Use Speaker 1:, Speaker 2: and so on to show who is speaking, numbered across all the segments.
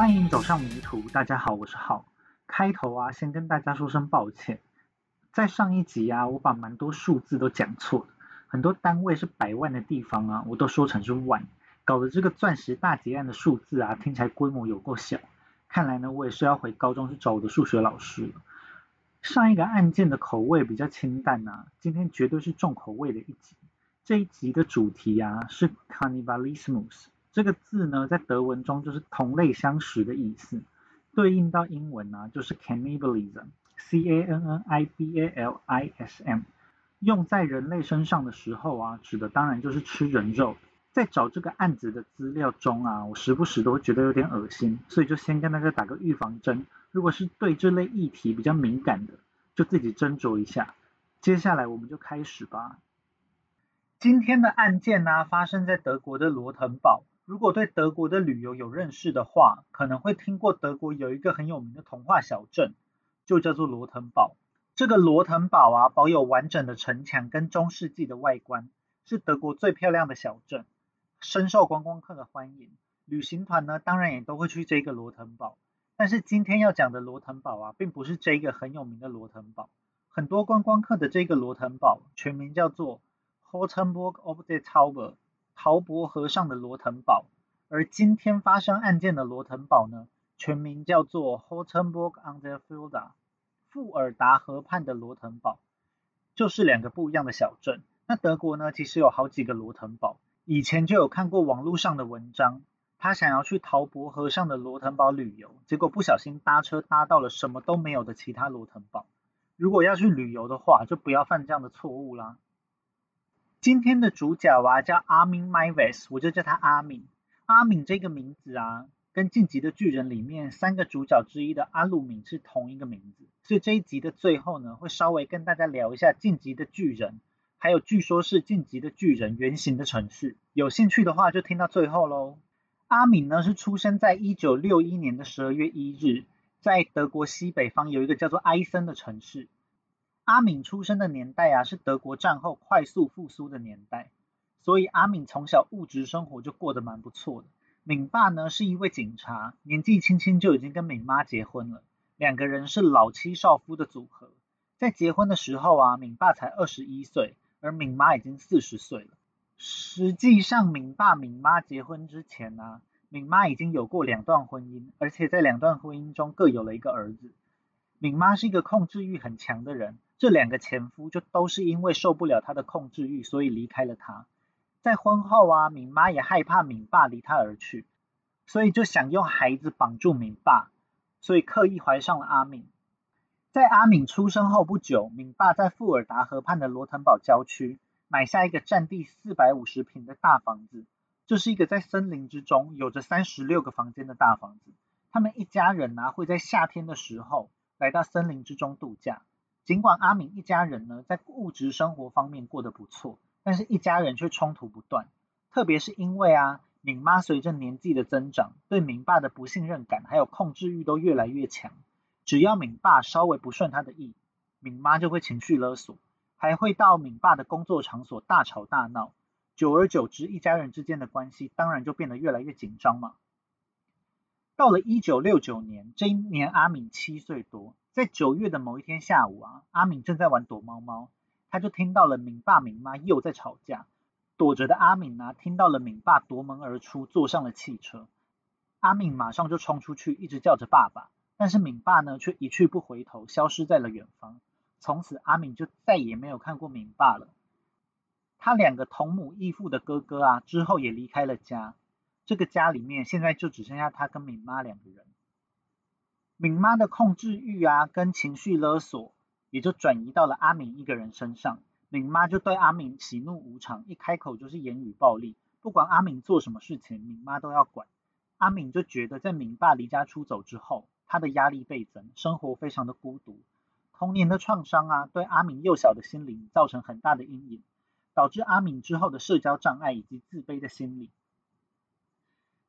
Speaker 1: 欢迎走上迷途，大家好，我是浩。开头啊，先跟大家说声抱歉，在上一集啊，我把蛮多数字都讲错了，很多单位是百万的地方啊，我都说成是万，搞得这个钻石大劫案的数字啊，听起来规模有够小。看来呢，我也是要回高中去找我的数学老师了。上一个案件的口味比较清淡啊，今天绝对是重口味的一集。这一集的主题啊是 Carnivalismus，这个字呢在德文中就是同类相食的意思，对应到英文呢就是 cannibalism，c a n n i b a l i s m，用在人类身上的时候啊，指的当然就是吃人肉。在找这个案子的资料中啊，我时不时都会觉得有点恶心，所以就先跟大家打个预防针。如果是对这类议题比较敏感的，就自己斟酌一下。接下来我们就开始吧。今天的案件呢，发生在德国的罗滕堡。如果对德国的旅游有认识的话，可能会听过德国有一个很有名的童话小镇，就叫做罗滕堡。这个罗滕堡啊，保有完整的城墙跟中世纪的外观，是德国最漂亮的小镇，深受观光客的欢迎。旅行团呢，当然也都会去这个罗滕堡。但是今天要讲的罗滕堡啊，并不是这个很有名的罗滕堡。很多观光客的这个罗滕堡，全名叫做。Hortenburg of the Tower，陶博河上的罗滕堡。而今天发生案件的罗滕堡呢，全名叫做 Hortenburg on the Fulda，富尔达河畔的罗滕堡，就是两个不一样的小镇。那德国呢，其实有好几个罗滕堡。以前就有看过网络上的文章，他想要去陶博河上的罗滕堡旅游，结果不小心搭车搭到了什么都没有的其他罗滕堡。如果要去旅游的话，就不要犯这样的错误啦。今天的主角啊叫阿敏 Myves，我就叫他阿敏。阿敏这个名字啊，跟《晋级的巨人》里面三个主角之一的阿鲁敏是同一个名字。所以这一集的最后呢，会稍微跟大家聊一下《晋级的巨人》，还有据说是《晋级的巨人》原型的城市。有兴趣的话，就听到最后喽。阿敏呢是出生在一九六一年的十二月一日，在德国西北方有一个叫做埃森的城市。阿敏出生的年代啊，是德国战后快速复苏的年代，所以阿敏从小物质生活就过得蛮不错的。敏爸呢是一位警察，年纪轻轻就已经跟敏妈结婚了，两个人是老妻少夫的组合。在结婚的时候啊，敏爸才二十一岁，而敏妈已经四十岁了。实际上，敏爸敏妈结婚之前呢，敏妈已经有过两段婚姻，而且在两段婚姻中各有了一个儿子。敏妈是一个控制欲很强的人。这两个前夫就都是因为受不了他的控制欲，所以离开了他。在婚后啊，敏妈也害怕敏爸离她而去，所以就想用孩子绑住敏爸，所以刻意怀上了阿敏。在阿敏出生后不久，敏爸在富尔达河畔的罗滕堡郊区买下一个占地四百五十平的大房子，这是一个在森林之中有着三十六个房间的大房子。他们一家人呢会在夏天的时候来到森林之中度假。尽管阿敏一家人呢在物质生活方面过得不错，但是一家人却冲突不断。特别是因为啊，敏妈随着年纪的增长，对敏爸的不信任感还有控制欲都越来越强。只要敏爸稍微不顺他的意，敏妈就会情绪勒索，还会到敏爸的工作场所大吵大闹。久而久之，一家人之间的关系当然就变得越来越紧张嘛。到了一九六九年，这一年阿敏七岁多。在九月的某一天下午啊，阿敏正在玩躲猫猫，他就听到了敏爸敏妈又在吵架。躲着的阿敏呢，听到了敏爸夺门而出，坐上了汽车。阿敏马上就冲出去，一直叫着爸爸，但是敏爸呢，却一去不回头，消失在了远方。从此，阿敏就再也没有看过敏爸了。他两个同母异父的哥哥啊，之后也离开了家。这个家里面现在就只剩下他跟敏妈两个人。敏妈的控制欲啊，跟情绪勒索，也就转移到了阿敏一个人身上。敏妈就对阿敏喜怒无常，一开口就是言语暴力，不管阿敏做什么事情，敏妈都要管。阿敏就觉得在敏爸离家出走之后，他的压力倍增，生活非常的孤独。童年的创伤啊，对阿敏幼小的心灵造成很大的阴影，导致阿敏之后的社交障碍以及自卑的心理。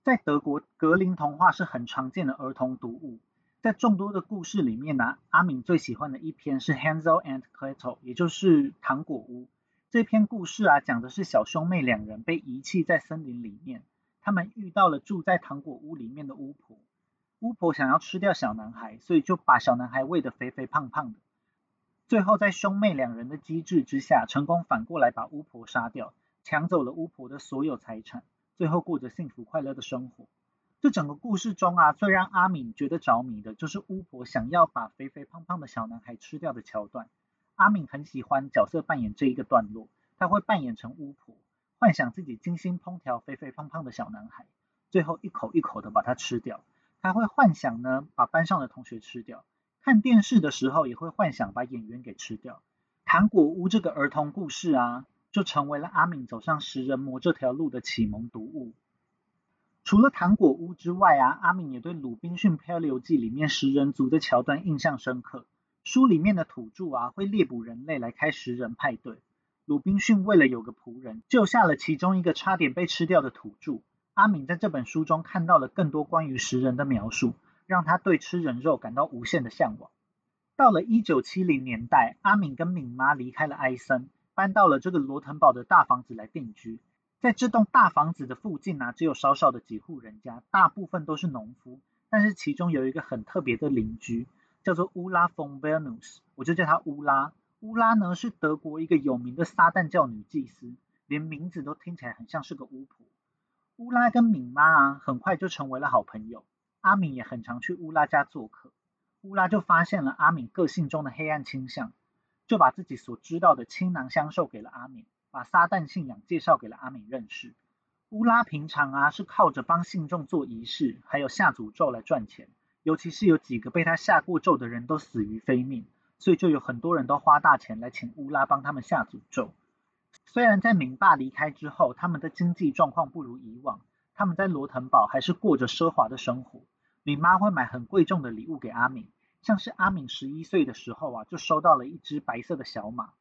Speaker 1: 在德国，格林童话是很常见的儿童读物。在众多的故事里面呢，阿敏最喜欢的一篇是 Hansel and Gretel，也就是糖果屋。这篇故事啊，讲的是小兄妹两人被遗弃在森林里面，他们遇到了住在糖果屋里面的巫婆。巫婆想要吃掉小男孩，所以就把小男孩喂得肥肥胖胖的。最后在兄妹两人的机智之下，成功反过来把巫婆杀掉，抢走了巫婆的所有财产，最后过着幸福快乐的生活。这整个故事中啊，最让阿敏觉得着迷的就是巫婆想要把肥肥胖胖的小男孩吃掉的桥段。阿敏很喜欢角色扮演这一个段落，他会扮演成巫婆，幻想自己精心烹调肥肥胖胖的小男孩，最后一口一口的把它吃掉。他会幻想呢，把班上的同学吃掉。看电视的时候，也会幻想把演员给吃掉。糖果屋这个儿童故事啊，就成为了阿敏走上食人魔这条路的启蒙读物。除了糖果屋之外啊，阿敏也对《鲁滨逊漂流记》里面食人族的桥段印象深刻。书里面的土著啊，会猎捕人类来开食人派对。鲁滨逊为了有个仆人，救下了其中一个差点被吃掉的土著。阿敏在这本书中看到了更多关于食人的描述，让他对吃人肉感到无限的向往。到了一九七零年代，阿敏跟敏妈离开了埃森，搬到了这个罗腾堡的大房子来定居。在这栋大房子的附近呢，只有少少的几户人家，大部分都是农夫。但是其中有一个很特别的邻居，叫做乌拉冯贝努斯，我就叫她乌拉。乌拉呢是德国一个有名的撒旦教女祭司，连名字都听起来很像是个巫婆。乌拉跟敏妈啊，很快就成为了好朋友。阿敏也很常去乌拉家做客。乌拉就发现了阿敏个性中的黑暗倾向，就把自己所知道的倾囊相授给了阿敏，把撒旦信仰介绍给了阿敏认识。乌拉平常啊是靠着帮信众做仪式，还有下诅咒来赚钱。尤其是有几个被他下过咒的人都死于非命，所以就有很多人都花大钱来请乌拉帮他们下诅咒。虽然在敏爸离开之后，他们的经济状况不如以往，他们在罗腾堡还是过着奢华的生活。敏妈会买很贵重的礼物给阿敏，像是阿敏十一岁的时候啊，就收到了一只白色的小马。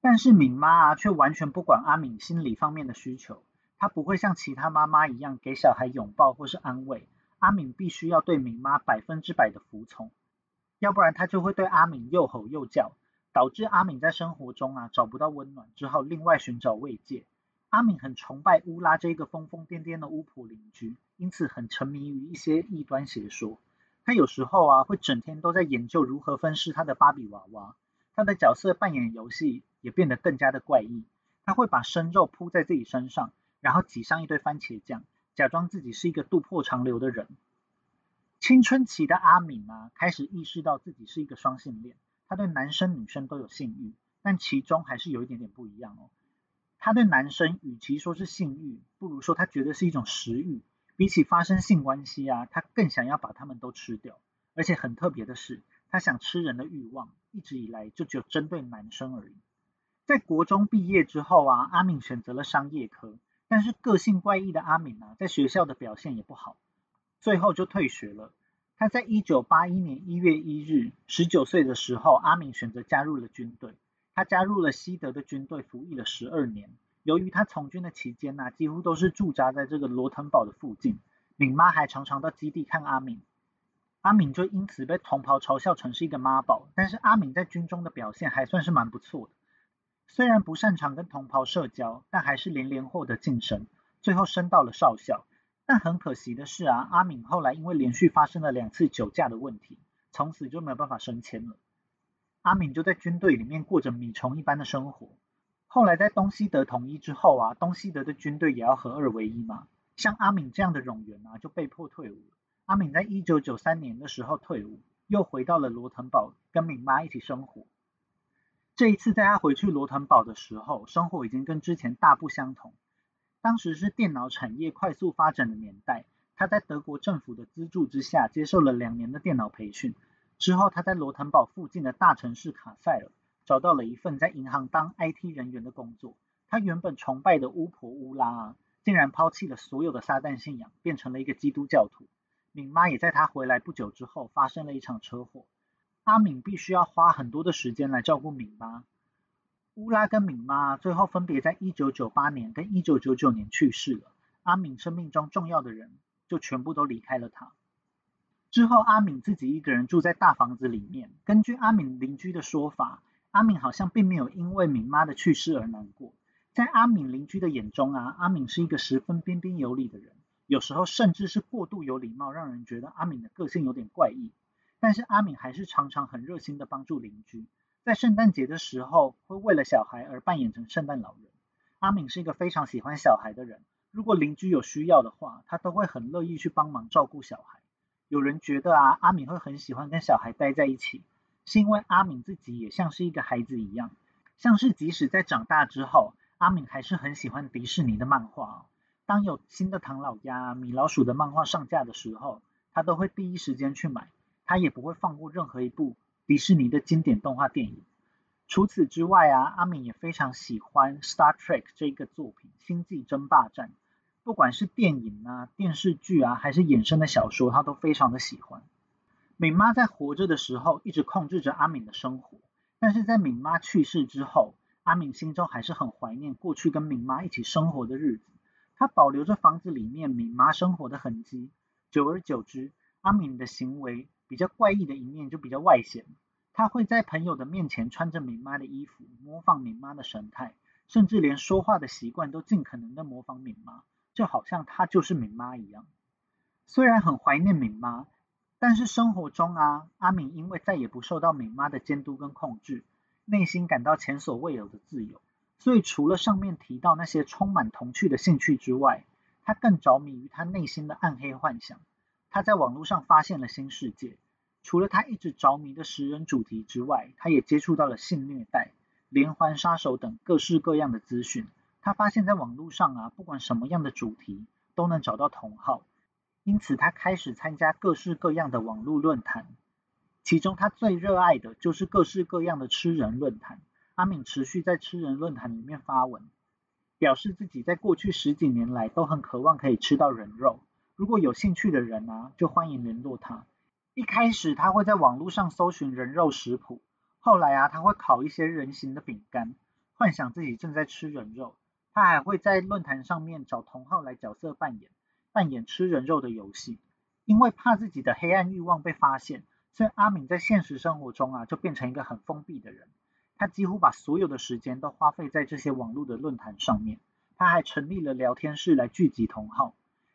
Speaker 1: 但是敏妈啊，却完全不管阿敏心理方面的需求，她不会像其他妈妈一样给小孩拥抱或是安慰。阿敏必须要对敏妈百分之百的服从，要不然她就会对阿敏又吼又叫。导致阿敏在生活中啊找不到温暖，只好另外寻找慰藉。阿敏很崇拜乌拉这个疯疯癫癫的巫婆邻居，因此很沉迷于一些异端邪说。他有时候啊会整天都在研究如何分尸他的芭比娃娃。他的角色扮演游戏也变得更加的怪异。他会把生肉铺在自己身上，然后挤上一堆番茄酱，假装自己是一个肚破长流的人。青春期的阿敏啊开始意识到自己是一个双性恋。他对男生女生都有性欲，但其中还是有一点点不一样哦。他对男生与其说是性欲，不如说他觉得是一种食欲。比起发生性关系啊，他更想要把他们都吃掉。而且很特别的是，他想吃人的欲望一直以来就只有针对男生而已。在国中毕业之后啊，阿敏选择了商业科，但是个性怪异的阿敏啊，在学校的表现也不好，最后就退学了。他在一九八一年一月一日，十九岁的时候，阿敏选择加入了军队。他加入了西德的军队，服役了十二年。由于他从军的期间呢，几乎都是驻扎在这个罗腾堡的附近。敏妈还常常到基地看阿敏，阿敏就因此被同袍嘲笑成是一个妈宝。但是阿敏在军中的表现还算是蛮不错的，虽然不擅长跟同袍社交，但还是连连获得晋升，最后升到了少校。但很可惜的是啊，阿敏后来因为连续发生了两次酒驾的问题，从此就没有办法升迁了。阿敏就在军队里面过着米虫一般的生活。后来在东西德统一之后啊，东西德的军队也要合二为一嘛。像阿敏这样的冗员啊，就被迫退伍。阿敏在一九九三年的时候退伍，又回到了罗腾堡跟敏妈一起生活。这一次在他回去罗腾堡的时候，生活已经跟之前大不相同。当时是电脑产业快速发展的年代，他在德国政府的资助之下接受了两年的电脑培训。之后，他在罗腾堡附近的大城市卡塞尔找到了一份在银行当 IT 人员的工作。他原本崇拜的巫婆乌拉，竟然抛弃了所有的撒旦信仰，变成了一个基督教徒。敏妈也在他回来不久之后发生了一场车祸。阿敏必须要花很多的时间来照顾敏妈。乌拉跟敏妈最后分别在一九九八年跟一九九九年去世了。阿敏生命中重要的人就全部都离开了他。之后，阿敏自己一个人住在大房子里面。根据阿敏邻居的说法，阿敏好像并没有因为敏妈的去世而难过。在阿敏邻居的眼中啊，阿敏是一个十分彬彬有礼的人，有时候甚至是过度有礼貌，让人觉得阿敏的个性有点怪异。但是阿敏还是常常很热心的帮助邻居，在圣诞节的时候会为了小孩而扮演成圣诞老人。阿敏是一个非常喜欢小孩的人，如果邻居有需要的话，他都会很乐意去帮忙照顾小孩。有人觉得啊，阿敏会很喜欢跟小孩待在一起，是因为阿敏自己也像是一个孩子一样，像是即使在长大之后，阿敏还是很喜欢迪士尼的漫画。当有新的唐老鸭、米老鼠的漫画上架的时候，他都会第一时间去买。他也不会放过任何一部迪士尼的经典动画电影。除此之外啊，阿敏也非常喜欢《Star Trek》这个作品，《星际争霸战》。不管是电影啊、电视剧啊，还是衍生的小说，他都非常的喜欢。敏妈在活着的时候，一直控制着阿敏的生活。但是在敏妈去世之后，阿敏心中还是很怀念过去跟敏妈一起生活的日子。他保留着房子里面敏妈生活的痕迹。久而久之，阿敏的行为。比较怪异的一面就比较外显，他会在朋友的面前穿着敏妈的衣服，模仿敏妈的神态，甚至连说话的习惯都尽可能的模仿敏妈，就好像他就是敏妈一样。虽然很怀念敏妈，但是生活中啊，阿敏因为再也不受到敏妈的监督跟控制，内心感到前所未有的自由，所以除了上面提到那些充满童趣的兴趣之外，他更着迷于他内心的暗黑幻想。他在网络上发现了新世界，除了他一直着迷的食人主题之外，他也接触到了性虐待、连环杀手等各式各样的资讯。他发现，在网络上啊，不管什么样的主题都能找到同好，因此他开始参加各式各样的网络论坛。其中他最热爱的就是各式各样的吃人论坛。阿敏持续在吃人论坛里面发文，表示自己在过去十几年来都很渴望可以吃到人肉。如果有兴趣的人啊，就欢迎联络他。一开始他会在网络上搜寻人肉食谱，后来啊，他会烤一些人形的饼干，幻想自己正在吃人肉。他还会在论坛上面找同好来角色扮演，扮演吃人肉的游戏。因为怕自己的黑暗欲望被发现，所以阿敏在现实生活中啊，就变成一个很封闭的人。他几乎把所有的时间都花费在这些网络的论坛上面。他还成立了聊天室来聚集同好。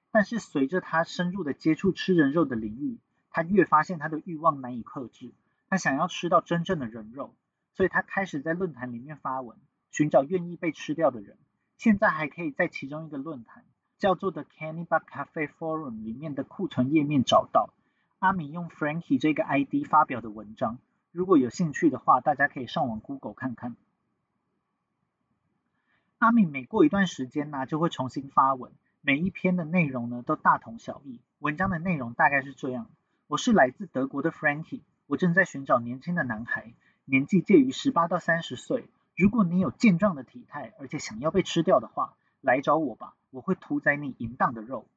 Speaker 1: 但是随着他深入的接触吃人肉的领域，他越发现他的欲望难以克制，他想要吃到真正的人肉，所以他开始在论坛里面发文，寻找愿意被吃掉的人。现在还可以在其中一个论坛叫做 The Cannibal Cafe Forum 里面的库存页面找到阿米用 Frankie 这个 ID 发表的文章。如果有兴趣的话，大家可以上网 Google 看看。阿米每过一段时间呢，就会重新发文。每一篇的内容呢都大同小异。文章的内容大概是这样：我是来自德国的 Frankie，我正在寻找年轻的男孩，年纪介于十八到三十岁。如果你有健壮的体态，而且想要被吃掉的话，来找我吧，我会屠宰你淫荡的肉。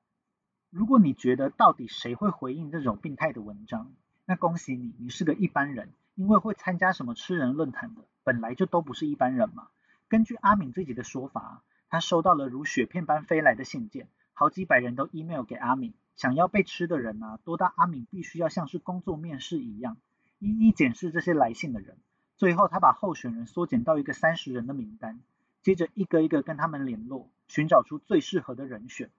Speaker 1: 如果你觉得到底谁会回应这种病态的文章，那恭喜你，你是个一般人，因为会参加什么吃人论坛的，本来就都不是一般人嘛。根据阿敏自己的说法。他收到了如雪片般飞来的信件，好几百人都 email 给阿敏，想要被吃的人啊，多到阿敏必须要像是工作面试一样，一一检视这些来信的人。最后，他把候选人缩减到一个三十人的名单，接着一个一个跟他们联络，寻找出最适合的人选。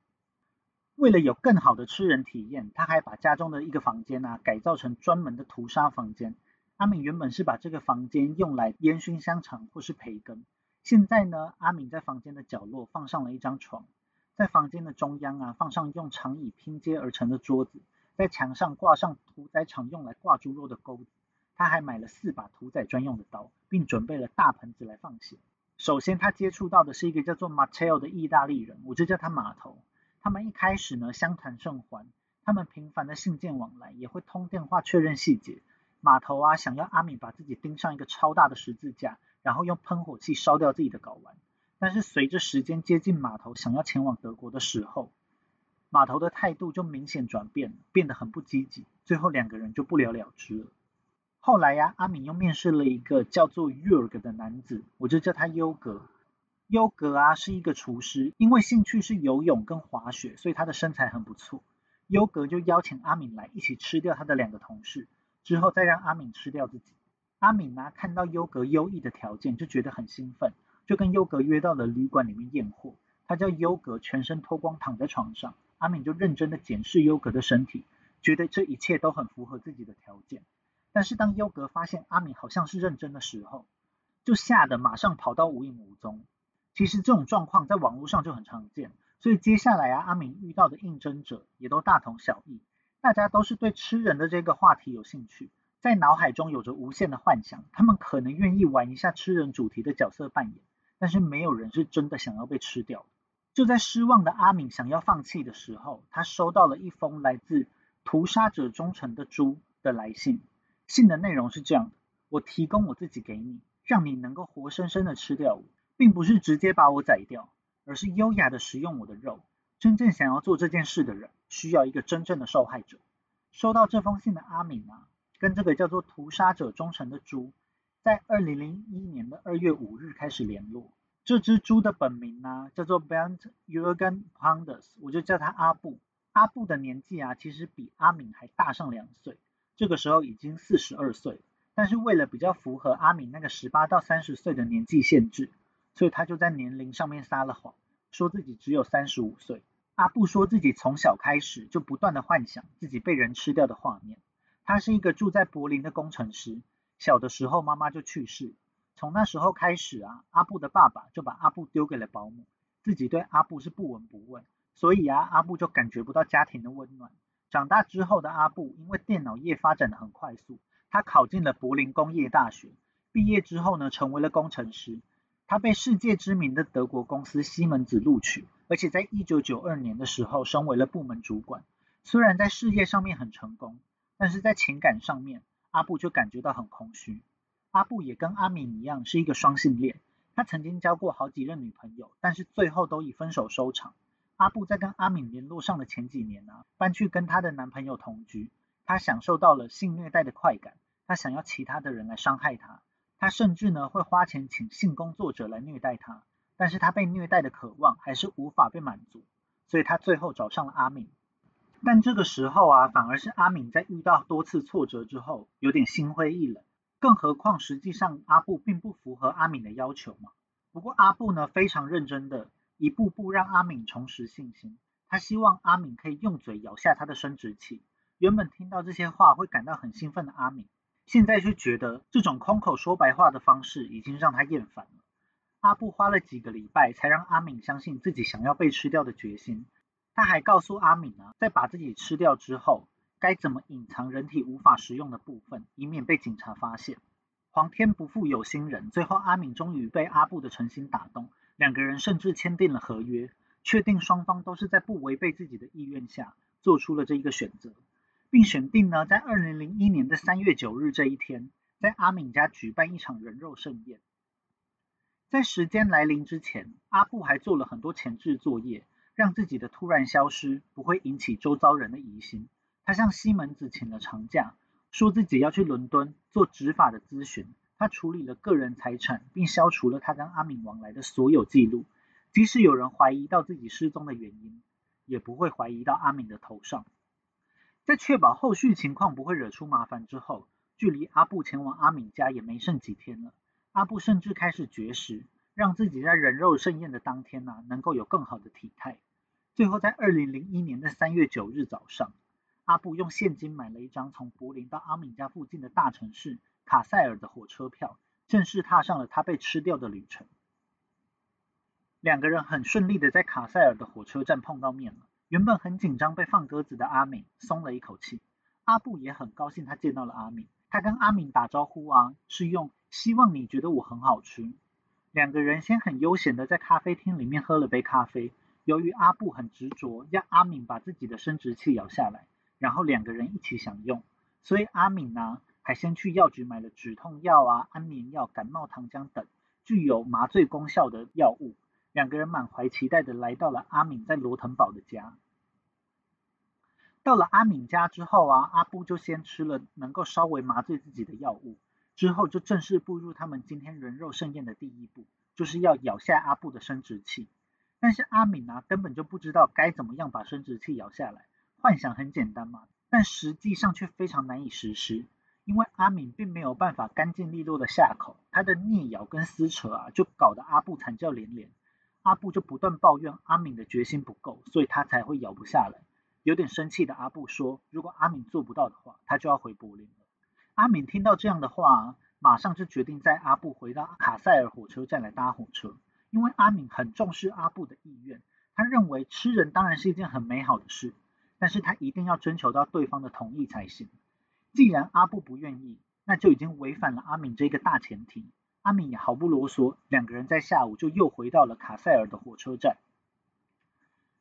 Speaker 1: 为了有更好的吃人体验，他还把家中的一个房间啊改造成专门的屠杀房间。阿敏原本是把这个房间用来烟熏香肠或是培根。现在呢，阿敏在房间的角落放上了一张床，在房间的中央啊，放上用长椅拼接而成的桌子，在墙上挂上屠宰场用来挂猪肉的钩子。他还买了四把屠宰专用的刀，并准备了大盆子来放血。首先，他接触到的是一个叫做 Matteo 的意大利人，我就叫他码头。他们一开始呢，相谈甚欢，他们频繁的信件往来，也会通电话确认细节。码头啊，想要阿米把自己钉上一个超大的十字架。然后用喷火器烧掉自己的睾丸，但是随着时间接近码头想要前往德国的时候，码头的态度就明显转变了，变得很不积极，最后两个人就不了了之了。后来呀，阿敏又面试了一个叫做 Yurg 的男子，我就叫他优格。优格啊是一个厨师，因为兴趣是游泳跟滑雪，所以他的身材很不错。优格就邀请阿敏来一起吃掉他的两个同事，之后再让阿敏吃掉自己。阿敏呢，看到优格优异的条件，就觉得很兴奋，就跟优格约到了旅馆里面验货。他叫优格全身脱光躺在床上，阿敏就认真的检视优格的身体，觉得这一切都很符合自己的条件。但是当优格发现阿敏好像是认真的时候，就吓得马上跑到无影无踪。其实这种状况在网络上就很常见，所以接下来啊，阿敏遇到的应征者也都大同小异，大家都是对吃人的这个话题有兴趣，在脑海中有着无限的幻想，他们可能愿意玩一下吃人主题的角色扮演，但是没有人是真的想要被吃掉。就在失望的阿敏想要放弃的时候，他收到了一封来自屠杀者忠诚的猪的来信，信的内容是这样的：我提供我自己给你。让你能够活生生的吃掉我，并不是直接把我宰掉，而是优雅的食用我的肉。真正想要做这件事的人，需要一个真正的受害者。收到这封信的阿敏啊，跟这个叫做屠杀者忠诚的猪，在二零零一年的二月五日开始联络。这只猪的本名呢，叫做 Bent Jurgen Ponders，我就叫他阿布。阿布的年纪啊，其实比阿敏还大上两岁，这个时候已经四十二岁。但是为了比较符合阿敏那个十八到三十岁的年纪限制，所以他就在年龄上面撒了谎，说自己只有三十五岁。阿布说自己从小开始就不断的幻想自己被人吃掉的画面。他是一个住在柏林的工程师，小的时候妈妈就去世，从那时候开始啊，阿布的爸爸就把阿布丢给了保姆，自己对阿布是不闻不问，所以啊，阿布就感觉不到家庭的温暖。长大之后的阿布，因为电脑业发展的很快速。他考进了柏林工业大学，毕业之后呢，成为了工程师。他被世界知名的德国公司西门子录取，而且在一九九二年的时候升为了部门主管。虽然在事业上面很成功，但是在情感上面，阿布就感觉到很空虚。阿布也跟阿敏一样是一个双性恋，他曾经交过好几任女朋友，但是最后都以分手收场。阿布在跟阿敏联络上的前几年呢，搬去跟她的男朋友同居，她享受到了性虐待的快感。她想要其他的人来伤害她，她甚至呢会花钱请性工作者来虐待她，但是她被虐待的渴望还是无法被满足，所以她最后找上了阿敏。但这个时候啊，反而是阿敏在遇到多次挫折之后，有点心灰意冷。更何况实际上阿布并不符合阿敏的要求嘛。不过阿布呢非常认真的，一步步让阿敏重拾信心。他希望阿敏可以用嘴咬下他的生殖器。原本听到这些话会感到很兴奋的阿敏。现在却觉得这种空口说白话的方式已经让他厌烦了。阿布花了几个礼拜才让阿敏相信自己想要被吃掉的决心。他还告诉阿敏啊，在把自己吃掉之后，该怎么隐藏人体无法食用的部分，以免被警察发现。皇天不负有心人，最后阿敏终于被阿布的诚心打动，两个人甚至签订了合约，确定双方都是在不违背自己的意愿下做出了这一个选择。并选定呢，在二零零一年的三月九日这一天，在阿敏家举办一场人肉盛宴。在时间来临之前，阿布还做了很多前置作业，让自己的突然消失不会引起周遭人的疑心。他向西门子请了长假，说自己要去伦敦做执法的咨询。他处理了个人财产，并消除了他跟阿敏往来的所有记录。即使有人怀疑到自己失踪的原因，也不会怀疑到阿敏的头上。在确保后续情况不会惹出麻烦之后，距离阿布前往阿敏家也没剩几天了。阿布甚至开始绝食，让自己在人肉盛宴的当天呢，能够有更好的体态。最后在二零零一年的三月九日早上，阿布用现金买了一张从柏林到阿敏家附近的大城市卡塞尔的火车票，正式踏上了他被吃掉的旅程。两个人很顺利的在卡塞尔的火车站碰到面了。原本很紧张被放鸽子的阿敏松了一口气，阿布也很高兴他见到了阿敏。他跟阿敏打招呼啊，是用希望你觉得我很好吃。两个人先很悠闲的在咖啡厅里面喝了杯咖啡。由于阿布很执着让阿敏把自己的生殖器咬下来，然后两个人一起享用，所以阿敏呢还先去药局买了止痛药啊、安眠药、感冒糖浆等具有麻醉功效的药物。两个人满怀期待的来到了阿敏在罗腾堡的家。到了阿敏家之后啊，阿布就先吃了能够稍微麻醉自己的药物，之后就正式步入他们今天人肉盛宴的第一步，就是要咬下阿布的生殖器。但是阿敏啊，根本就不知道该怎么样把生殖器咬下来。幻想很简单嘛，但实际上却非常难以实施。因为阿敏并没有办法干净利落的下口，他的逆咬跟撕扯啊，就搞得阿布惨叫连连。阿布就不断抱怨阿敏的决心不够，所以他才会咬不下来。有点生气的阿布说：“如果阿敏做不到的话，他就要回柏林了。”阿敏听到这样的话，马上就决定在阿布回到卡塞尔火车站来搭火车，因为阿敏很重视阿布的意愿，他认为吃人当然是一件很美好的事，但是他一定要征求到对方的同意才行。既然阿布不愿意，那就已经违反了阿敏这个大前提。阿敏也毫不啰嗦，两个人在下午就又回到了卡塞尔的火车站。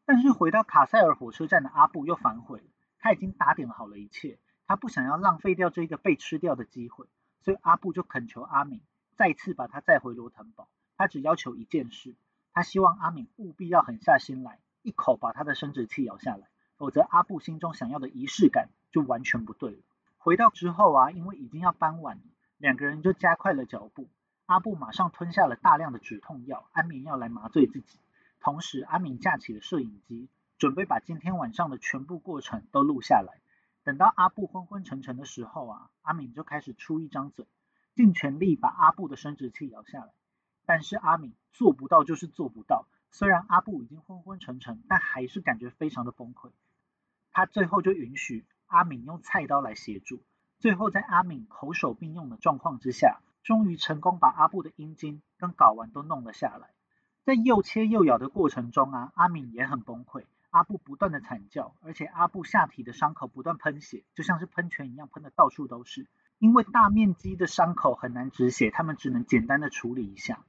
Speaker 1: 但是回到卡塞尔火车站的阿布又反悔了，他已经打点好了一切，他不想要浪费掉这个被吃掉的机会，所以阿布就恳求阿敏再次把他载回罗腾堡。他只要求一件事，他希望阿敏务必要狠下心来，一口把他的生殖器咬下来，否则阿布心中想要的仪式感就完全不对了。回到之后啊，因为已经要傍晚了，两个人就加快了脚步。阿布马上吞下了大量的止痛药、安眠药来麻醉自己，同时阿敏架起了摄影机，准备把今天晚上的全部过程都录下来。等到阿布昏昏沉沉的时候啊，阿敏就开始出一张嘴，尽全力把阿布的生殖器咬下来。但是阿敏做不到，就是做不到。虽然阿布已经昏昏沉沉，但还是感觉非常的崩溃。他最后就允许阿敏用菜刀来协助，最后在阿敏口手并用的状况之下。终于成功把阿布的阴茎跟睾丸都弄了下来，在又切又咬的过程中啊，阿敏也很崩溃，阿布不断的惨叫，而且阿布下体的伤口不断喷血，就像是喷泉一样喷的到处都是。因为大面积的伤口很难止血，他们只能简单的处理一下。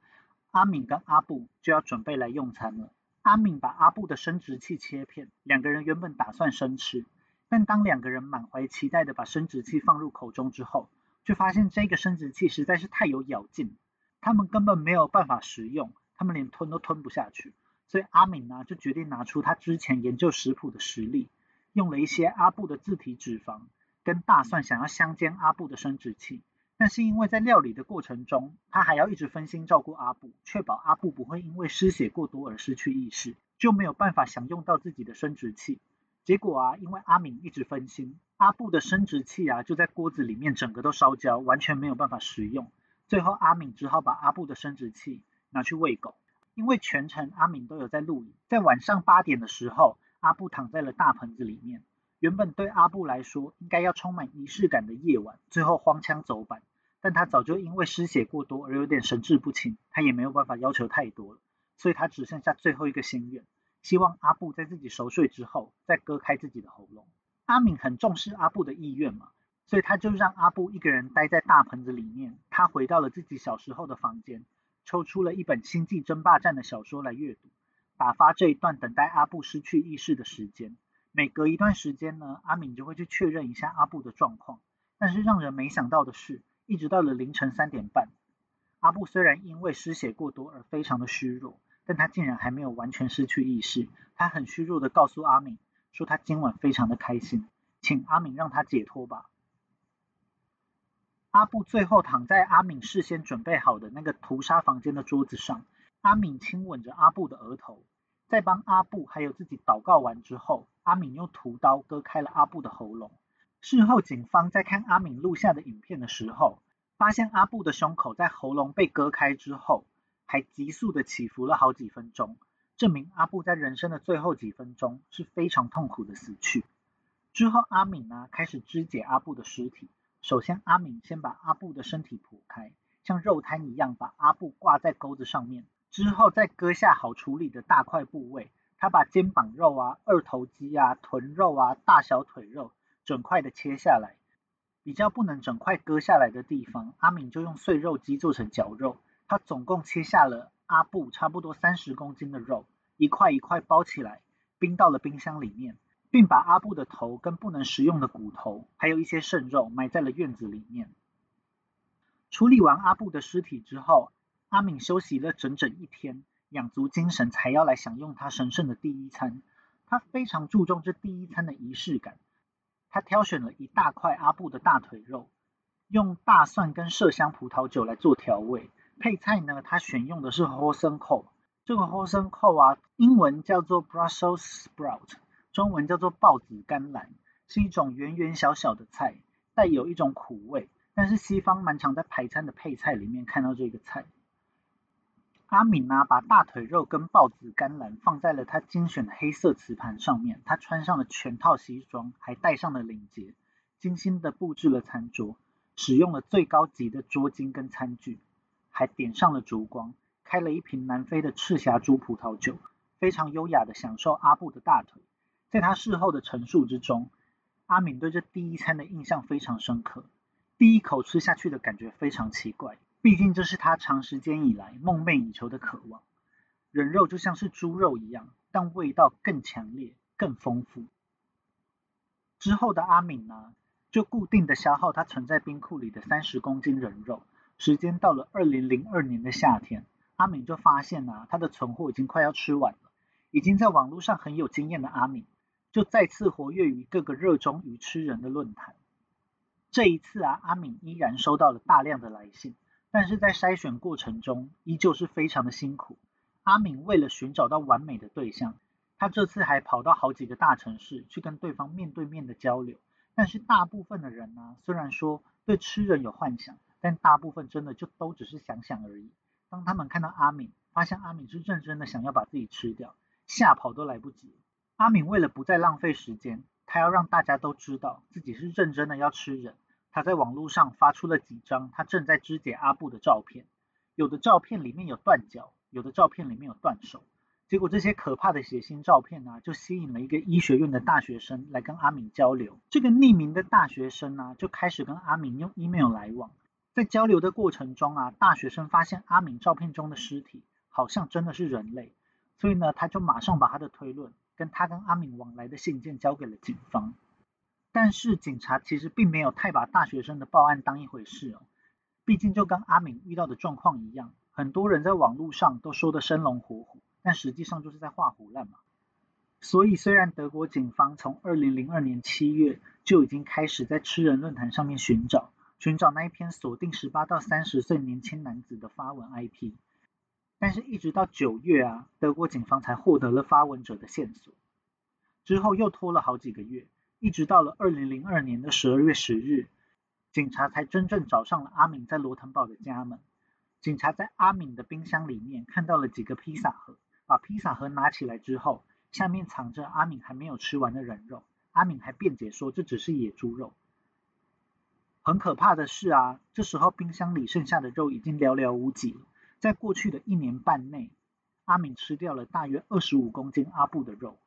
Speaker 1: 阿敏跟阿布就要准备来用餐了。阿敏把阿布的生殖器切片，两个人原本打算生吃，但当两个人满怀期待的把生殖器放入口中之后，就发现这个生殖器实在是太有咬劲，他们根本没有办法食用，他们连吞都吞不下去。所以阿敏呢就决定拿出他之前研究食谱的实力，用了一些阿布的自体脂肪跟大蒜，想要香煎阿布的生殖器。但是因为在料理的过程中，他还要一直分心照顾阿布，确保阿布不会因为失血过多而失去意识，就没有办法享用到自己的生殖器。结果啊，因为阿敏一直分心。阿布的生殖器啊，就在锅子里面，整个都烧焦，完全没有办法食用。最后阿敏只好把阿布的生殖器拿去喂狗。因为全程阿敏都有在录影，在晚上八点的时候，阿布躺在了大盆子里面。原本对阿布来说应该要充满仪式感的夜晚，最后荒腔走板。但他早就因为失血过多而有点神志不清，他也没有办法要求太多了，所以他只剩下最后一个心愿，希望阿布在自己熟睡之后再割开自己的喉咙。阿敏很重视阿布的意愿嘛，所以他就让阿布一个人待在大盆子里面。他回到了自己小时候的房间，抽出了一本《星际争霸战》的小说来阅读，打发这一段等待阿布失去意识的时间。每隔一段时间呢，阿敏就会去确认一下阿布的状况。但是让人没想到的是，一直到了凌晨三点半，阿布虽然因为失血过多而非常的虚弱，但他竟然还没有完全失去意识。他很虚弱的告诉阿敏。说他今晚非常的开心，请阿敏让他解脱吧。阿布最后躺在阿敏事先准备好的那个屠杀房间的桌子上，阿敏亲吻着阿布的额头，在帮阿布还有自己祷告完之后，阿敏用屠刀割开了阿布的喉咙。事后警方在看阿敏录下的影片的时候，发现阿布的胸口在喉咙被割开之后，还急速的起伏了好几分钟。证明阿布在人生的最后几分钟是非常痛苦的死去。之后，阿敏呢开始肢解阿布的尸体。首先，阿敏先把阿布的身体剖开，像肉摊一样把阿布挂在钩子上面。之后，再割下好处理的大块部位。他把肩膀肉啊、二头肌啊、臀肉啊、大小腿肉整块的切下来。比较不能整块割下来的地方，阿敏就用碎肉机做成绞肉。他总共切下了。阿布差不多三十公斤的肉，一块一块包起来，冰到了冰箱里面，并把阿布的头跟不能食用的骨头，还有一些剩肉埋在了院子里面。处理完阿布的尸体之后，阿敏休息了整整一天，养足精神，才要来享用他神圣的第一餐。他非常注重这第一餐的仪式感，他挑选了一大块阿布的大腿肉，用大蒜跟麝香葡萄酒来做调味。配菜呢，他选用的是 h o s e n k o 这个 h o s e n k o 啊，英文叫做 Brussels sprout，中文叫做豹子甘蓝，是一种圆圆小小的菜，带有一种苦味，但是西方蛮常在排餐的配菜里面看到这个菜。阿敏呢，把大腿肉跟豹子甘蓝放在了他精选的黑色瓷盘上面。他穿上了全套西装，还戴上了领结，精心的布置了餐桌，使用了最高级的桌巾跟餐具，还点上了烛光，开了一瓶南非的赤霞珠葡萄酒，非常优雅的享受阿布的大腿。在他事后的陈述之中，阿敏对这第一餐的印象非常深刻。第一口吃下去的感觉非常奇怪，毕竟这是他长时间以来梦寐以求的渴望。人肉就像是猪肉一样，但味道更强烈、更丰富。之后的阿敏呢，就固定的消耗他存在冰库里的三十公斤人肉。时间到了二零零二年的夏天，阿敏就发现啊，他的存货已经快要吃完了。已经在网络上很有经验的阿敏。就再次活跃于各个热衷于吃人的论坛。这一次啊，阿敏依然收到了大量的来信，但是在筛选过程中依旧是非常的辛苦。阿敏为了寻找到完美的对象，他这次还跑到好几个大城市去跟对方面对面的交流。但是大部分的人呢，虽然说对吃人有幻想，但大部分真的就都只是想想而已。当他们看到阿敏，发现阿敏是认真的想要把自己吃掉，吓跑都来不及。阿敏为了不再浪费时间，他要让大家都知道自己是认真的要吃人。他在网络上发出了几张他正在肢解阿布的照片，有的照片里面有断脚，有的照片里面有断手。结果这些可怕的血腥照片呢，就吸引了一个医学院的大学生来跟阿敏交流。这个匿名的大学生呢，就开始跟阿敏用 email 来往。在交流的过程中啊，大学生发现阿敏照片中的尸体好像真的是人类，所以呢，他就马上把他的推论。跟他跟阿敏往来的信件交给了警方，但是警察其实并没有太把大学生的报案当一回事哦。毕竟就跟阿敏遇到的状况一样，很多人在网络上都说的生龙活虎，但实际上就是在画虎烂嘛。所以虽然德国警方从二零零二年七月就已经开始在吃人论坛上面寻找寻找那一篇锁定十八到三十岁年轻男子的发文 IP。但是，一直到九月啊，德国警方才获得了发文者的线索。之后又拖了好几个月，一直到了二零零二年的十二月十日，警察才真正找上了阿敏在罗滕堡的家门。警察在阿敏的冰箱里面看到了几个披萨盒，把披萨盒拿起来之后，下面藏着阿敏还没有吃完的人肉。阿敏还辩解说这只是野猪肉。很可怕的是啊，这时候冰箱里剩下的肉已经寥寥无几了。在过去的一年半内，阿敏吃掉了大约二十五公斤阿布的肉。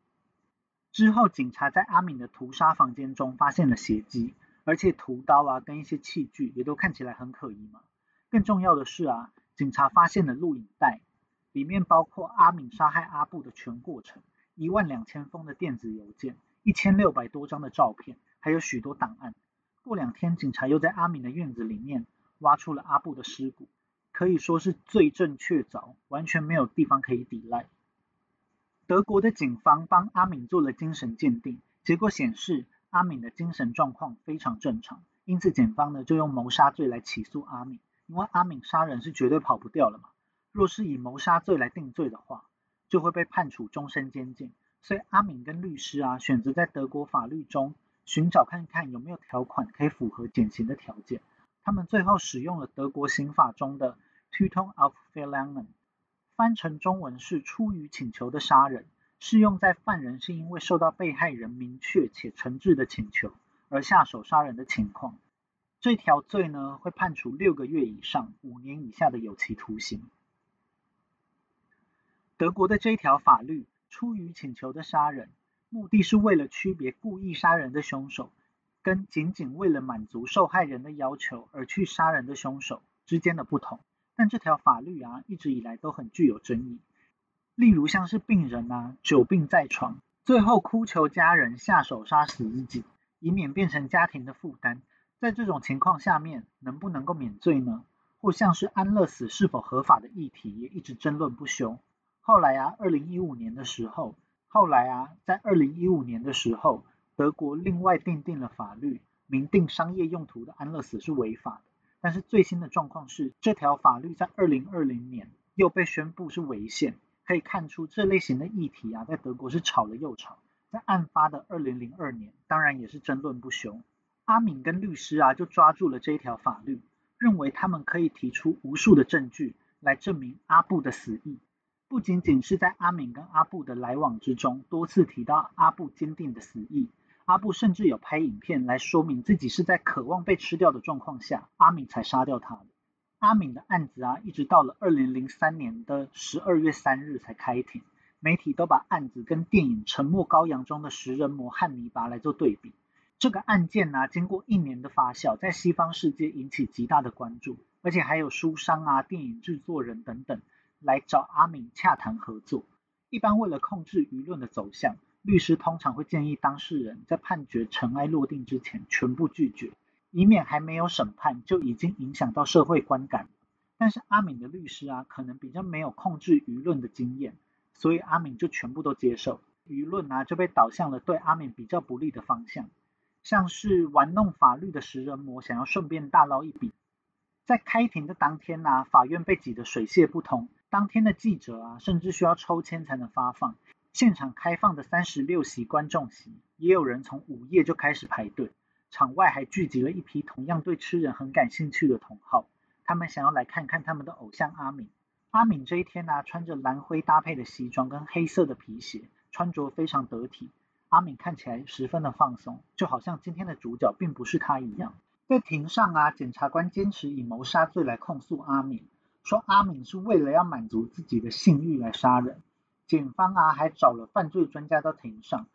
Speaker 1: 之后，警察在阿敏的屠杀房间中发现了血迹，而且屠刀啊跟一些器具也都看起来很可疑嘛。更重要的是啊，警察发现了录影带，里面包括阿敏杀害阿布的全过程，一万两千封的电子邮件，一千六百多张的照片，还有许多档案。过两天，警察又在阿敏的院子里面挖出了阿布的尸骨。可以说是罪证确凿，完全没有地方可以抵赖。德国的警方帮阿敏做了精神鉴定，结果显示阿敏的精神状况非常正常，因此检方呢就用谋杀罪来起诉阿敏，因为阿敏杀人是绝对跑不掉了嘛。若是以谋杀罪来定罪的话，就会被判处终身监禁。所以阿敏跟律师啊选择在德国法律中寻找看看有没有条款可以符合减刑的条件。他们最后使用了德国刑法中的。Tötung auf Verlangen，翻成中文是出于请求的杀人，适用在犯人是因为受到被害人明确且诚挚的请求而下手杀人的情况。这条罪呢，会判处六个月以上五年以下的有期徒刑。德国的这条法律，出于请求的杀人，目的是为了区别故意杀人的凶手，跟仅仅为了满足受害人的要求而去杀人的凶手之间的不同。但这条法律啊，一直以来都很具有争议。例如像是病人啊，久病在床，最后哭求家人下手杀死自己，以免变成家庭的负担。在这种情况下面，能不能够免罪呢？或像是安乐死是否合法的议题，也一直争论不休。后来啊，二零一五年的时候，后来啊，在二零一五年的时候，德国另外订定了法律，明定商业用途的安乐死是违法的。但是最新的状况是，这条法律在二零二零年又被宣布是违宪。可以看出，这类型的议题啊，在德国是吵了又吵。在案发的二零零二年，当然也是争论不休。阿敏跟律师啊，就抓住了这一条法律，认为他们可以提出无数的证据，来证明阿布的死意。不仅仅是在阿敏跟阿布的来往之中，多次提到阿布坚定的死意。阿布甚至有拍影片来说明自己是在渴望被吃掉的状况下，阿敏才杀掉他的。阿敏的案子啊，一直到了二零零三年的十二月三日才开庭。媒体都把案子跟电影《沉默羔羊》中的食人魔汉尼拔来做对比。这个案件呢，经过一年的发酵，在西方世界引起极大的关注，而且还有书商啊、电影制作人等等。来找阿敏洽谈合作。一般为了控制舆论的走向，律师通常会建议当事人在判决尘埃落定之前全部拒绝，以免还没有审判就已经影响到社会观感。但是阿敏的律师啊，可能比较没有控制舆论的经验，所以阿敏就全部都接受。舆论啊就被导向了对阿敏比较不利的方向，像是玩弄法律的食人魔想要顺便大捞一笔。在开庭的当天呢，法院被挤得水泄不通。当天的记者啊，甚至需要抽签才能发放。现场开放的三十六席观众席，也有人从午夜就开始排队。场外还聚集了一批同样对吃人很感兴趣的同好，他们想要来看看他们的偶像阿敏。阿敏这一天呢，穿着蓝灰搭配的西装跟黑色的皮鞋，穿着非常得体。阿敏看起来十分的放松，就好像今天的主角并不是他一样。在庭上啊，检察官坚持以谋杀罪来控诉阿敏。说阿敏是为了要满足自己的性欲来杀人，检方啊还找了犯罪专家到庭上，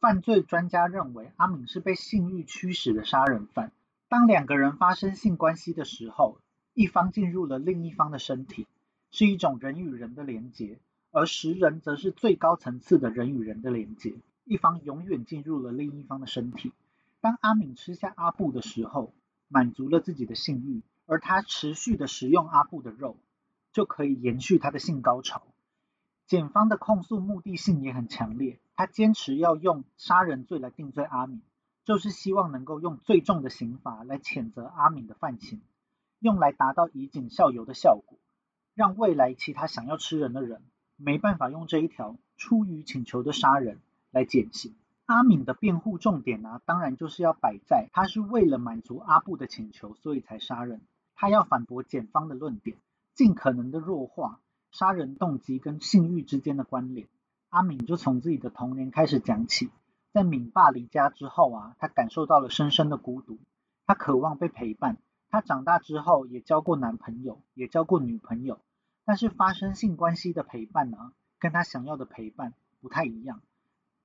Speaker 1: 犯罪专家认为阿敏是被性欲驱使的杀人犯。当两个人发生性关系的时候，一方进入了另一方的身体，是一种人与人的连结，而食人则是最高层次的人与人的连结，一方永远进入了另一方的身体。当阿敏吃下阿布的时候，满足了自己的性欲。而他持续的食用阿布的肉，就可以延续他的性高潮。检方的控诉目的性也很强烈，他坚持要用杀人罪来定罪阿敏，就是希望能够用最重的刑罚来谴责阿敏的犯情，用来达到以儆效尤的效果，让未来其他想要吃人的人没办法用这一条出于请求的杀人来减刑。阿敏的辩护重点呢，当然就是要摆在他是为了满足阿布的请求，所以才杀人。他要反驳检方的论点，尽可能的弱化杀人动机跟性欲之间的关联。阿敏就从自己的童年开始讲起，在敏爸离家之后啊，他感受到了深深的孤独，他渴望被陪伴。他长大之后也交过男朋友，也交过女朋友，但是发生性关系的陪伴呢，跟他想要的陪伴不太一样。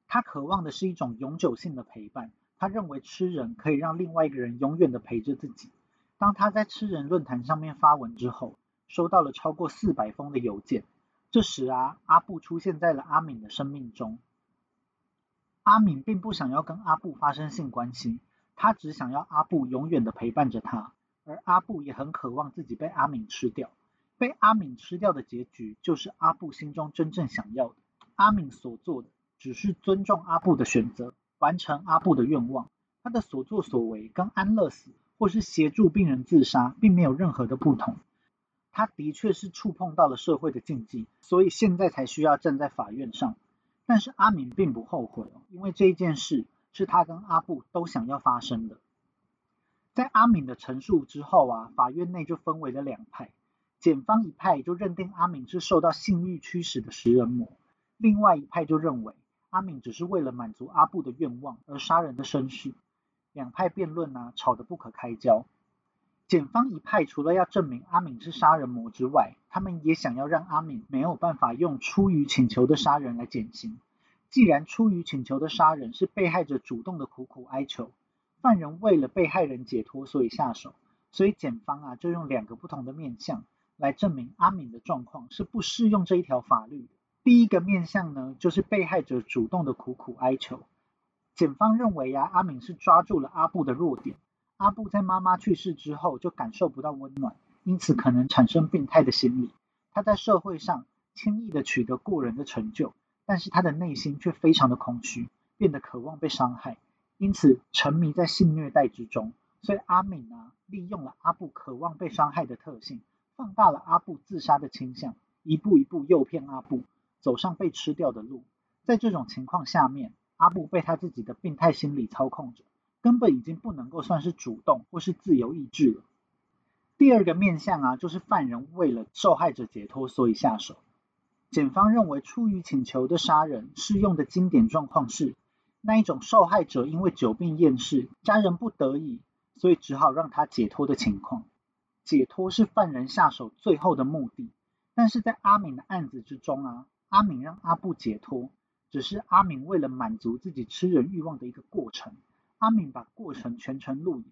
Speaker 1: 他渴望的是一种永久性的陪伴，他认为吃人可以让另外一个人永远的陪着自己。当他在吃人论坛上面发文之后，收到了超过四百封的邮件。这时啊，阿布出现在了阿敏的生命中。阿敏并不想要跟阿布发生性关系，他只想要阿布永远的陪伴着他。而阿布也很渴望自己被阿敏吃掉。被阿敏吃掉的结局，就是阿布心中真正想要的。阿敏所做的，只是尊重阿布的选择，完成阿布的愿望。他的所作所为跟安乐死。或是协助病人自杀，并没有任何的不同。他的确是触碰到了社会的禁忌，所以现在才需要站在法院上。但是阿敏并不后悔，因为这一件事是他跟阿布都想要发生的。在阿敏的陈述之后啊，法院内就分为了两派。检方一派就认定阿敏是受到性欲驱使的食人魔，另外一派就认为阿敏只是为了满足阿布的愿望而杀人的身世。两派辩论呢，吵得不可开交。检方一派除了要证明阿敏是杀人魔之外，他们也想要让阿敏没有办法用出于请求的杀人来减刑。既然出于请求的杀人是被害者主动的苦苦哀求，犯人为了被害人解脱所以下手，所以检方啊就用两个不同的面向来证明阿敏的状况是不适用这一条法律。第一个面向呢，就是被害者主动的苦苦哀求。检方认为呀，阿敏是抓住了阿布的弱点。阿布在妈妈去世之后就感受不到温暖，因此可能产生病态的心理。他在社会上轻易的取得过人的成就，但是他的内心却非常的空虚，变得渴望被伤害，因此沉迷在性虐待之中。所以阿敏啊，利用了阿布渴望被伤害的特性，放大了阿布自杀的倾向，一步一步诱骗阿布走上被吃掉的路。在这种情况下面。阿布被他自己的病态心理操控着，根本已经不能够算是主动或是自由意志了。第二个面向啊，就是犯人为了受害者解脱，所以下手。检方认为，出于请求的杀人适用的经典状况是那一种受害者因为久病厌世，家人不得已，所以只好让他解脱的情况。解脱是犯人下手最后的目的，但是在阿敏的案子之中啊，阿敏让阿布解脱，只是阿敏为了满足自己吃人欲望的一个过程。阿敏把过程全程录影。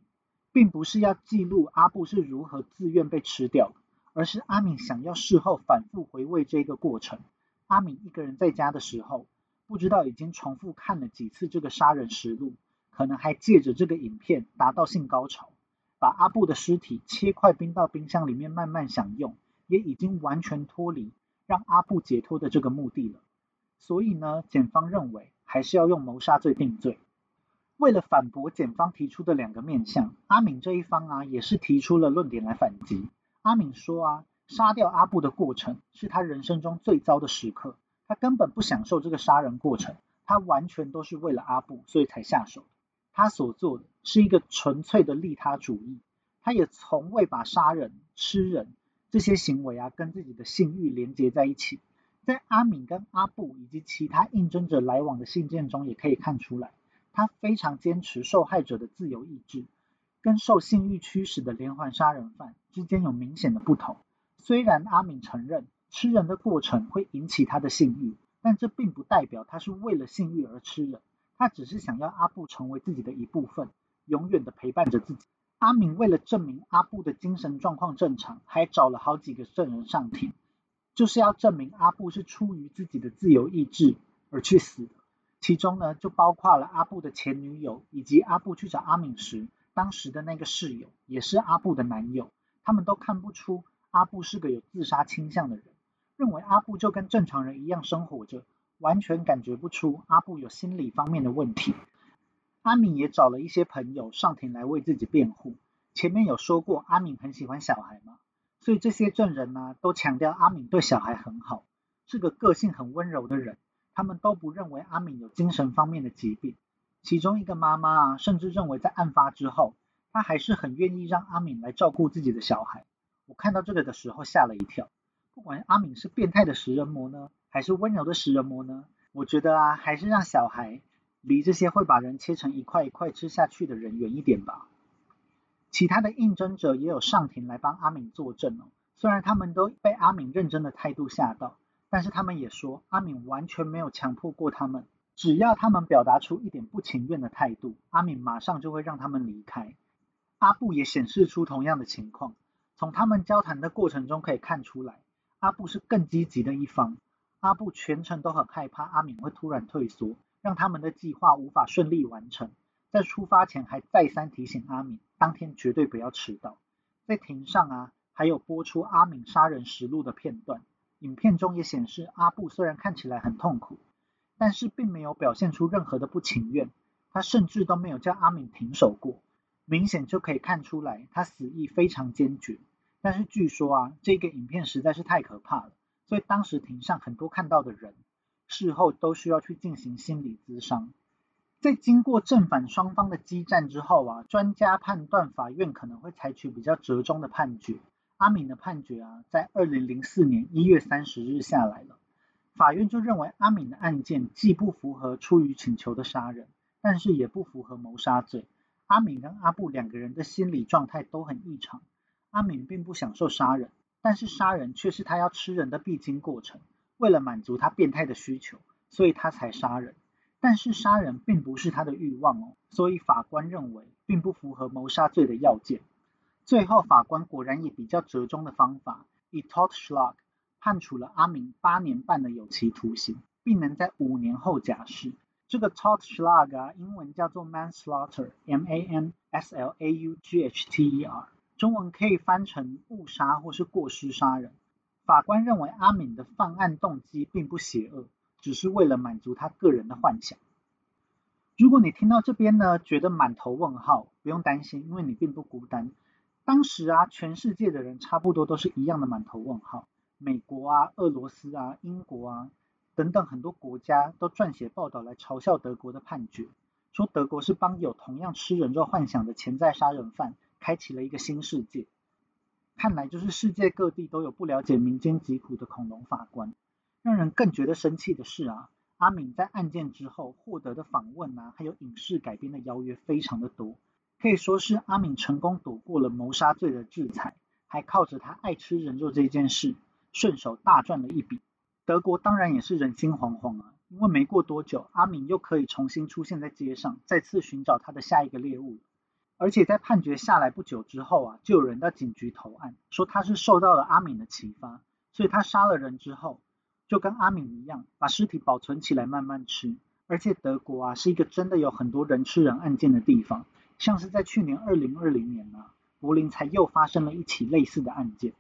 Speaker 1: 并不是要记录阿布是如何自愿被吃掉，而是阿敏想要事后反复回味这个过程。阿敏一个人在家的时候，不知道已经重复看了几次这个杀人实录，可能还借着这个影片达到性高潮，把阿布的尸体切块冰到冰箱里面慢慢享用，也已经完全脱离让阿布解脱的这个目的了。所以呢，检方认为还是要用谋杀罪定罪。为了反驳检方提出的两个面向，阿敏这一方啊也是提出了论点来反击。阿敏说啊，杀掉阿布的过程是他人生中最糟的时刻，他根本不享受这个杀人过程，他完全都是为了阿布所以才下手。他所做的是一个纯粹的利他主义，他也从未把杀人、吃人这些行为啊跟自己的性欲连接在一起。在阿敏跟阿布以及其他应征者来往的信件中也可以看出来。他非常坚持受害者的自由意志，跟受性欲驱使的连环杀人犯之间有明显的不同。虽然阿敏承认吃人的过程会引起他的性欲，但这并不代表他是为了性欲而吃人。他只是想要阿布成为自己的一部分，永远的陪伴着自己。阿敏为了证明阿布的精神状况正常，还找了好几个证人上庭，就是要证明阿布是出于自己的自由意志而去死的。其中呢，就包括了阿布的前女友，以及阿布去找阿敏时，当时的那个室友，也是阿布的男友。他们都看不出阿布是个有自杀倾向的人，认为阿布就跟正常人一样生活着，完全感觉不出阿布有心理方面的问题。阿敏也找了一些朋友上庭来为自己辩护。前面有说过，阿敏很喜欢小孩嘛，所以这些证人呢，都强调阿敏对小孩很好，是个个性很温柔的人。他们都不认为阿敏有精神方面的疾病，其中一个妈妈啊，甚至认为在案发之后，她还是很愿意让阿敏来照顾自己的小孩。我看到这个的时候吓了一跳。不管阿敏是变态的食人魔呢，还是温柔的食人魔呢，我觉得啊，还是让小孩离这些会把人切成一块一块吃下去的人远一点吧。其他的应征者也有上庭来帮阿敏作证哦，虽然他们都被阿敏认真的态度吓到。但是他们也说，阿敏完全没有强迫过他们，只要他们表达出一点不情愿的态度，阿敏马上就会让他们离开。阿布也显示出同样的情况，从他们交谈的过程中可以看出来，阿布是更积极的一方。阿布全程都很害怕阿敏会突然退缩，让他们的计划无法顺利完成。在出发前还再三提醒阿敏，当天绝对不要迟到。在庭上啊，还有播出阿敏杀人实录的片段。影片中也显示，阿布虽然看起来很痛苦，但是并没有表现出任何的不情愿。他甚至都没有叫阿敏停手过，明显就可以看出来他死意非常坚决。但是据说啊，这个影片实在是太可怕了，所以当时庭上很多看到的人，事后都需要去进行心理咨商。在经过正反双方的激战之后啊，专家判断法院可能会采取比较折中的判决。阿敏的判决啊，在二零零四年一月三十日下来了。法院就认为阿敏的案件既不符合出于请求的杀人，但是也不符合谋杀罪。阿敏跟阿布两个人的心理状态都很异常。阿敏并不享受杀人，但是杀人却是他要吃人的必经过程。为了满足他变态的需求，所以他才杀人。但是杀人并不是他的欲望哦，所以法官认为并不符合谋杀罪的要件。最后，法官果然以比较折中的方法，以 Totschlag 判处了阿明八年半的有期徒刑，并能在五年后假释。这个 Totschlag 啊，英文叫做 manslaughter，M-A-N-S-L-A-U-G-H-T-E-R，中文可以翻成误杀或是过失杀人。法官认为阿敏的犯案动机并不邪恶，只是为了满足他个人的幻想。如果你听到这边呢，觉得满头问号，不用担心，因为你并不孤单。当时啊，全世界的人差不多都是一样的满头问号。美国啊、俄罗斯啊、英国啊等等很多国家都撰写报道来嘲笑德国的判决，说德国是帮有同样吃人肉幻想的潜在杀人犯开启了一个新世界。看来就是世界各地都有不了解民间疾苦的恐龙法官。让人更觉得生气的是啊，阿敏在案件之后获得的访问啊，还有影视改编的邀约非常的多，可以说是阿敏成功躲过了谋杀罪的制裁，还靠着他爱吃人肉这件事，顺手大赚了一笔。德国当然也是人心惶惶啊，因为没过多久，阿敏又可以重新出现在街上，再次寻找他的下一个猎物。而且在判决下来不久之后啊，就有人到警局投案，说他是受到了阿敏的启发，所以他杀了人之后。就跟阿敏一样，把尸体保存起来慢慢吃。而且德国啊，是一个真的有很多人吃人案件的地方。像是在去年二零二零年呢，柏林才又发生了一起类似的案件，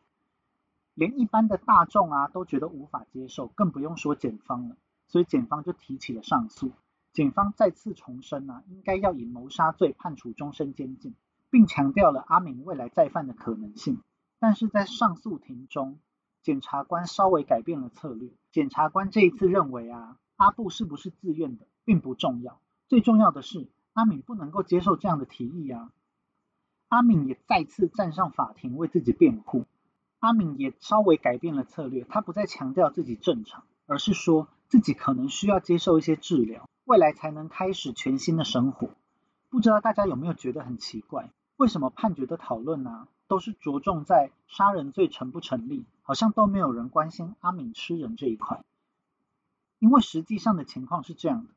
Speaker 1: 连一般的大众啊都觉得无法接受，更不用说检方了。所以检方就提起了上诉。检方再次重申啊，应该要以谋杀罪判处终身监禁，并强调了阿敏未来再犯的可能性。但是在上诉庭中，检察官稍微改变了策略。检察官这一次认为啊，阿布是不是自愿的并不重要，最重要的是阿敏不能够接受这样的提议啊。阿敏也再次站上法庭为自己辩护。阿敏也稍微改变了策略，他不再强调自己正常，而是说自己可能需要接受一些治疗，未来才能开始全新的生活。不知道大家有没有觉得很奇怪？为什么判决的讨论呢？都是着重在杀人罪成不成立，好像都没有人关心阿敏吃人这一块。因为实际上的情况是这样的，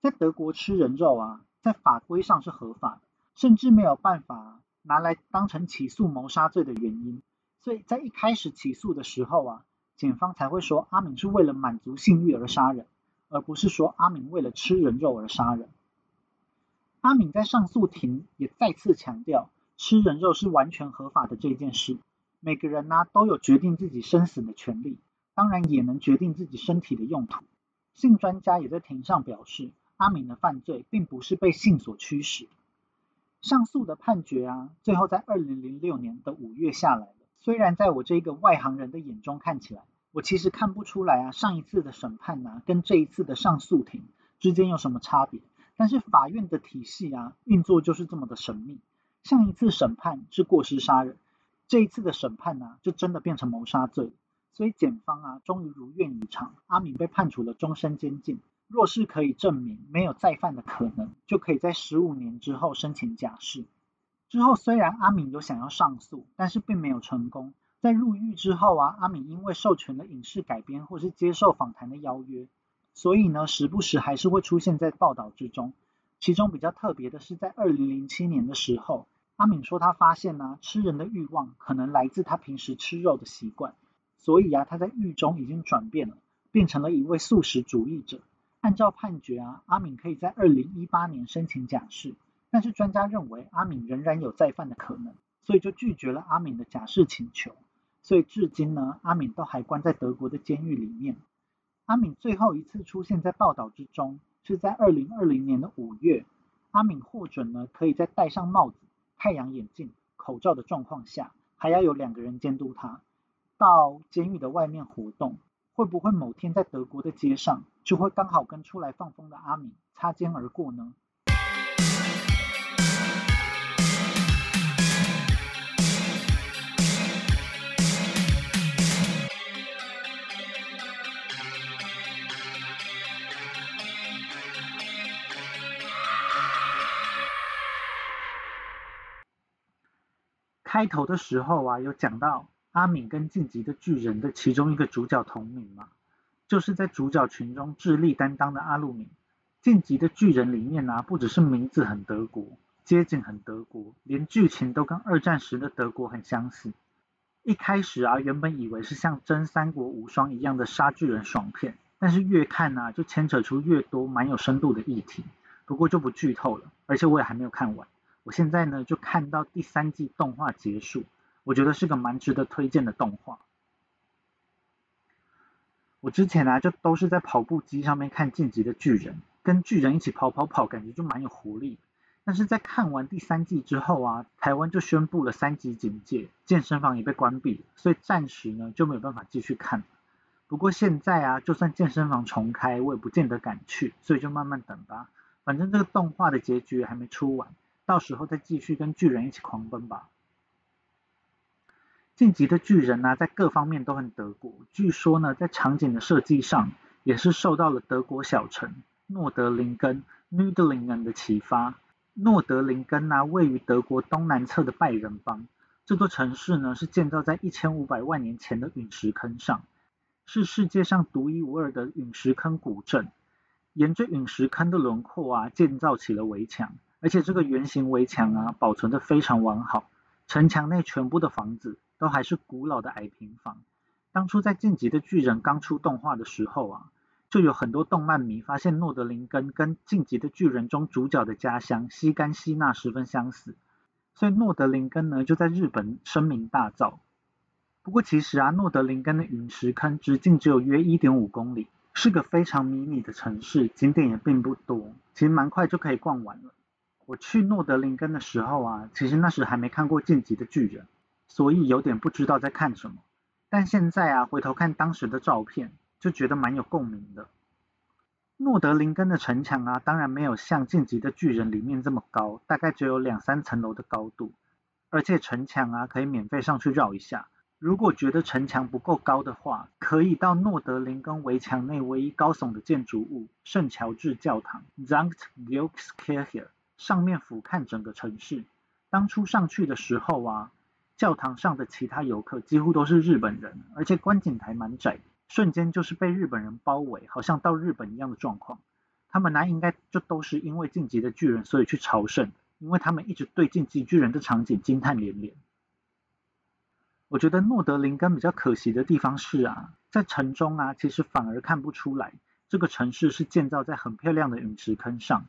Speaker 1: 在德国吃人肉啊，在法规上是合法的，甚至没有办法拿来当成起诉谋杀罪的原因。所以在一开始起诉的时候啊，检方才会说阿敏是为了满足性欲而杀人，而不是说阿敏为了吃人肉而杀人。阿敏在上诉庭也再次强调。吃人肉是完全合法的这件事，每个人呢都有决定自己生死的权利，当然也能决定自己身体的用途。性专家也在庭上表示，阿敏的犯罪并不是被性所驱使。上诉的判决啊，最后在二零零六年的五月下来了。虽然在我这个外行人的眼中看起来，我其实看不出来啊，上一次的审判呢跟这一次的上诉庭之间有什么差别。但是法院的体系啊运作就是这么的神秘。上一次审判是过失杀人，这一次的审判呢，就真的变成谋杀罪。所以检方啊，终于如愿以偿，阿敏被判处了终身监禁。若是可以证明没有再犯的可能，就可以在十五年之后申请假释。之后虽然阿敏有想要上诉，但是并没有成功。在入狱之后啊，阿敏因为授权了影视改编或是接受访谈的邀约，所以呢，时不时还是会出现在报道之中。其中比较特别的是，在二零零七年的时候。阿敏说，他发现呢，吃人的欲望可能来自他平时吃肉的习惯，所以啊，他在狱中已经转变了，变成了一位素食主义者。按照判决啊，阿敏可以在二零一八年申请假释，但是专家认为阿敏仍然有再犯的可能，所以就拒绝了阿敏的假释请求。所以至今呢，阿敏都还关在德国的监狱里面。阿敏最后一次出现在报道之中，是在二零二零年的五月，阿敏获准呢，可以再戴上帽子。太阳眼镜、口罩的状况下，还要有两个人监督他到监狱的外面活动，会不会某天在德国的街上，就会刚好跟出来放风的阿敏擦肩而过呢？开头的时候啊，有讲到阿敏跟晋级的巨人的其中一个主角同名嘛，就是在主角群中智力担当的阿鲁敏。晋级的巨人里面呢，不只是名字很德国，街景很德国，连剧情都跟二战时的德国很相似。一开始啊，原本以为是像真三国无双一样的杀巨人爽片，但是越看呢，就牵扯出越多蛮有深度的议题。不过就不剧透了，而且我也还没有看完。我现在呢就看到第三季动画结束，我觉得是个蛮值得推荐的动画。我之前呢就都是在跑步机上面看《晋级的巨人》，跟巨人一起跑跑跑，感觉就蛮有活力。但是在看完第三季之后啊，台湾就宣布了三级警戒，健身房也被关闭，所以暂时呢就没有办法继续看。不过现在啊，就算健身房重开，我也不见得敢去，所以就慢慢等吧。反正这个动画的结局还没出完。到时候再继续跟巨人一起狂奔吧。晋级的巨人呢，在各方面都很德国。据说呢，在场景的设计上，也是受到了德国小城诺德林根 （Nördlingen） 的启发。诺德林根呢，位于德国东南侧的拜仁邦。这座城市呢，是建造在一千五百万年前的陨石坑上，是世界上独一无二的陨石坑古镇。沿着陨石坑的轮廓啊，建造起了围墙，而且这个圆形围墙啊，保存的非常完好。城墙内全部的房子都还是古老的矮平房。当初在《晋级的巨人》刚出动画的时候啊，就有很多动漫迷发现诺德林根跟《晋级的巨人》中主角的家乡西干西纳十分相似，所以诺德林根呢就在日本声名大噪。不过其实啊，诺德林根的陨石坑直径只有约一点五公里。是个非常迷你的城市，景点也并不多，其实蛮快就可以逛完了。我去诺德林根的时候啊，其实那时还没看过《晋级的巨人》，所以有点不知道在看什么。但现在啊，回头看当时的照片，就觉得蛮有共鸣的。诺德林根的城墙啊，当然没有像《晋级的巨人》里面这么高，大概只有两三层楼的高度，而且城墙啊可以免费上去绕一下。如果觉得城墙不够高的话，可以到诺德林根围墙内唯一高耸的建筑物圣乔治教堂 （Zankt g e o r g s k i r c h e 上面俯瞰整个城市。当初上去的时候啊，教堂上的其他游客几乎都是日本人，而且观景台蛮窄，瞬间就是被日本人包围，好像到日本一样的状况。他们呢，应该就都是因为晋级的巨人，所以去朝圣，因为他们一直对晋级巨人的场景惊叹连连。我觉得诺德林根比较可惜的地方是啊，在城中啊，其实反而看不出来这个城市是建造在很漂亮的陨石坑上，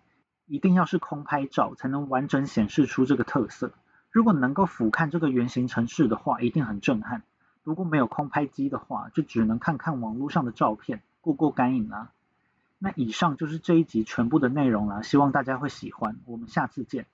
Speaker 1: 一定要是空拍照才能完整显示出这个特色。如果能够俯瞰这个圆形城市的话，一定很震撼。如果没有空拍机的话，就只能看看网络上的照片，过过干瘾啦。那以上就是这一集全部的内容啦，希望大家会喜欢。我们下次见。